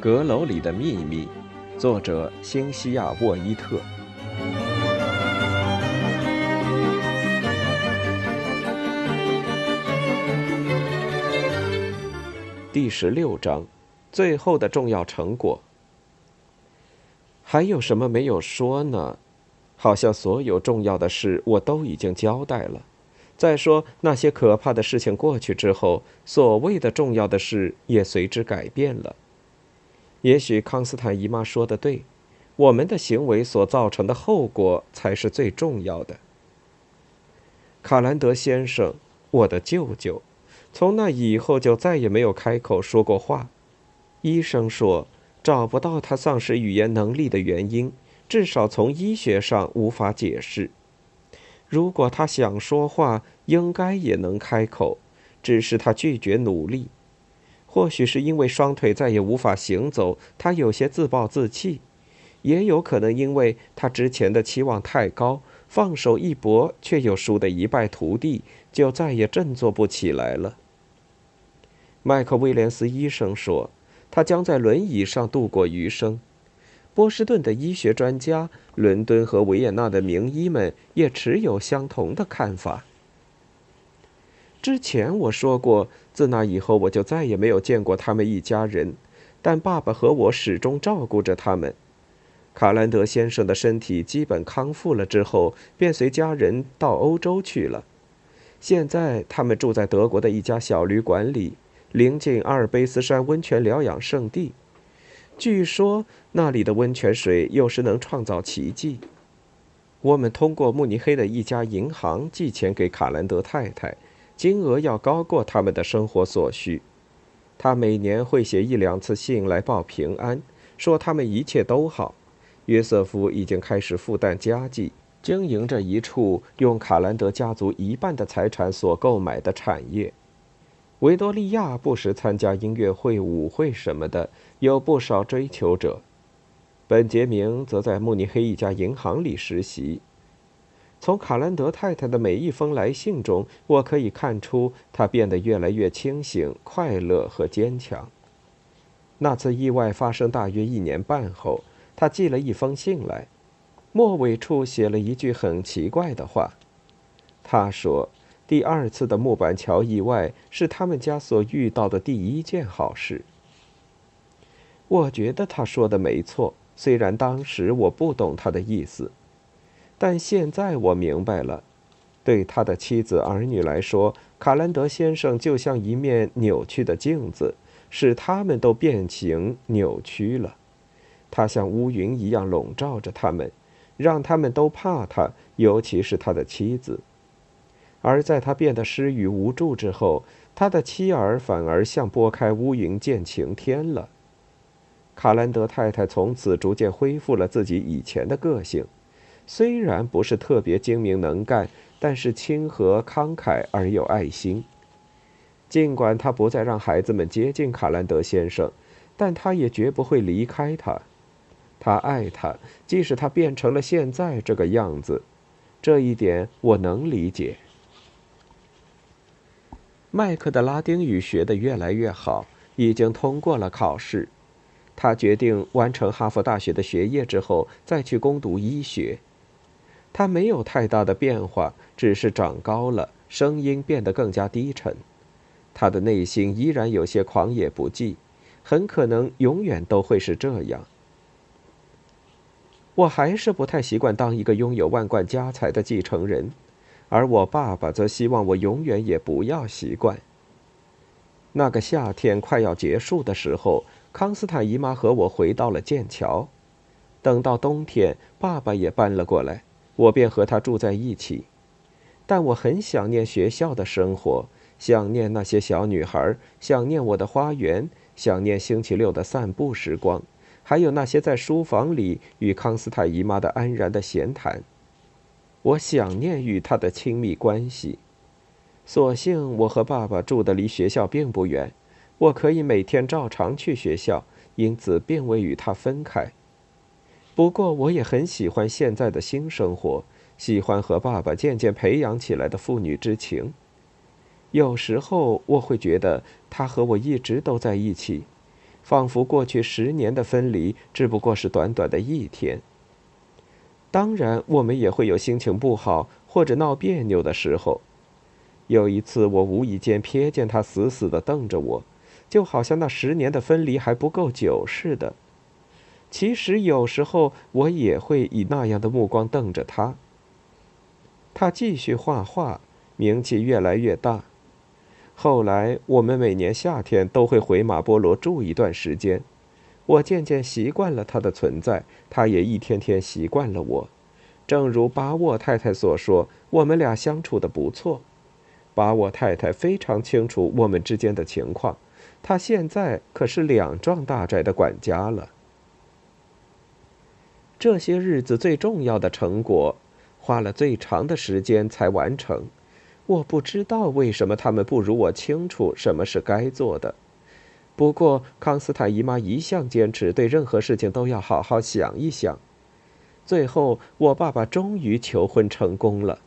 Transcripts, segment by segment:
阁楼里的秘密，作者：新西亚·沃伊特。第十六章，最后的重要成果。还有什么没有说呢？好像所有重要的事我都已经交代了。再说，那些可怕的事情过去之后，所谓的重要的事也随之改变了。也许康斯坦姨妈说的对，我们的行为所造成的后果才是最重要的。卡兰德先生，我的舅舅，从那以后就再也没有开口说过话。医生说找不到他丧失语言能力的原因，至少从医学上无法解释。如果他想说话，应该也能开口，只是他拒绝努力。或许是因为双腿再也无法行走，他有些自暴自弃；也有可能因为他之前的期望太高，放手一搏，却又输得一败涂地，就再也振作不起来了。麦克威廉斯医生说，他将在轮椅上度过余生。波士顿的医学专家、伦敦和维也纳的名医们也持有相同的看法。之前我说过，自那以后我就再也没有见过他们一家人，但爸爸和我始终照顾着他们。卡兰德先生的身体基本康复了之后，便随家人到欧洲去了。现在他们住在德国的一家小旅馆里，临近阿尔卑斯山温泉疗养圣地。据说那里的温泉水有时能创造奇迹。我们通过慕尼黑的一家银行寄钱给卡兰德太太。金额要高过他们的生活所需。他每年会写一两次信来报平安，说他们一切都好。约瑟夫已经开始负担家计，经营着一处用卡兰德家族一半的财产所购买的产业。维多利亚不时参加音乐会、舞会什么的，有不少追求者。本杰明则在慕尼黑一家银行里实习。从卡兰德太太的每一封来信中，我可以看出她变得越来越清醒、快乐和坚强。那次意外发生大约一年半后，她寄了一封信来，末尾处写了一句很奇怪的话。她说：“第二次的木板桥意外是他们家所遇到的第一件好事。”我觉得他说的没错，虽然当时我不懂他的意思。但现在我明白了，对他的妻子儿女来说，卡兰德先生就像一面扭曲的镜子，使他们都变形扭曲了。他像乌云一样笼罩着他们，让他们都怕他，尤其是他的妻子。而在他变得失语无助之后，他的妻儿反而像拨开乌云见晴天了。卡兰德太太从此逐渐恢复了自己以前的个性。虽然不是特别精明能干，但是亲和慷慨而有爱心。尽管他不再让孩子们接近卡兰德先生，但他也绝不会离开他。他爱他，即使他变成了现在这个样子。这一点我能理解。麦克的拉丁语学得越来越好，已经通过了考试。他决定完成哈佛大学的学业之后，再去攻读医学。他没有太大的变化，只是长高了，声音变得更加低沉。他的内心依然有些狂野不羁，很可能永远都会是这样。我还是不太习惯当一个拥有万贯家财的继承人，而我爸爸则希望我永远也不要习惯。那个夏天快要结束的时候，康斯坦姨妈和我回到了剑桥。等到冬天，爸爸也搬了过来。我便和他住在一起，但我很想念学校的生活，想念那些小女孩，想念我的花园，想念星期六的散步时光，还有那些在书房里与康斯坦姨妈的安然的闲谈。我想念与他的亲密关系。所幸我和爸爸住的离学校并不远，我可以每天照常去学校，因此并未与他分开。不过，我也很喜欢现在的新生活，喜欢和爸爸渐渐培养起来的父女之情。有时候，我会觉得他和我一直都在一起，仿佛过去十年的分离只不过是短短的一天。当然，我们也会有心情不好或者闹别扭的时候。有一次，我无意间瞥见他死死地瞪着我，就好像那十年的分离还不够久似的。其实有时候我也会以那样的目光瞪着他。他继续画画，名气越来越大。后来我们每年夏天都会回马波罗住一段时间。我渐渐习惯了他的存在，他也一天天习惯了我。正如巴沃太太所说，我们俩相处的不错。巴沃太太非常清楚我们之间的情况，她现在可是两幢大宅的管家了。这些日子最重要的成果，花了最长的时间才完成。我不知道为什么他们不如我清楚什么是该做的。不过康斯坦姨妈一向坚持对任何事情都要好好想一想。最后，我爸爸终于求婚成功了。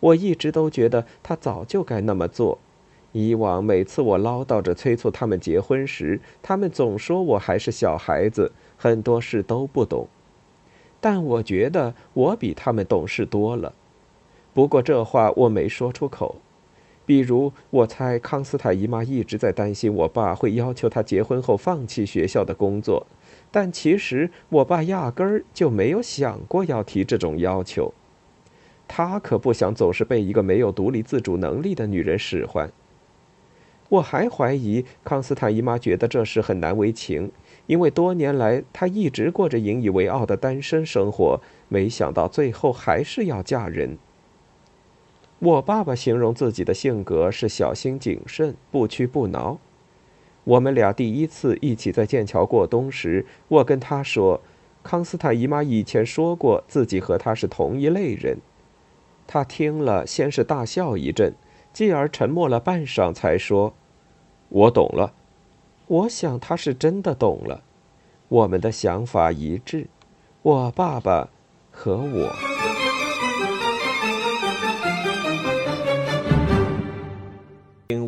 我一直都觉得他早就该那么做。以往每次我唠叨着催促他们结婚时，他们总说我还是小孩子，很多事都不懂。但我觉得我比他们懂事多了，不过这话我没说出口。比如，我猜康斯坦姨妈一直在担心我爸会要求她结婚后放弃学校的工作，但其实我爸压根儿就没有想过要提这种要求。他可不想总是被一个没有独立自主能力的女人使唤。我还怀疑康斯坦姨妈觉得这事很难为情。因为多年来，她一直过着引以为傲的单身生活，没想到最后还是要嫁人。我爸爸形容自己的性格是小心谨慎、不屈不挠。我们俩第一次一起在剑桥过冬时，我跟他说，康斯坦姨妈以前说过自己和他是同一类人。他听了，先是大笑一阵，继而沉默了半晌，才说：“我懂了。”我想他是真的懂了，我们的想法一致，我爸爸和我。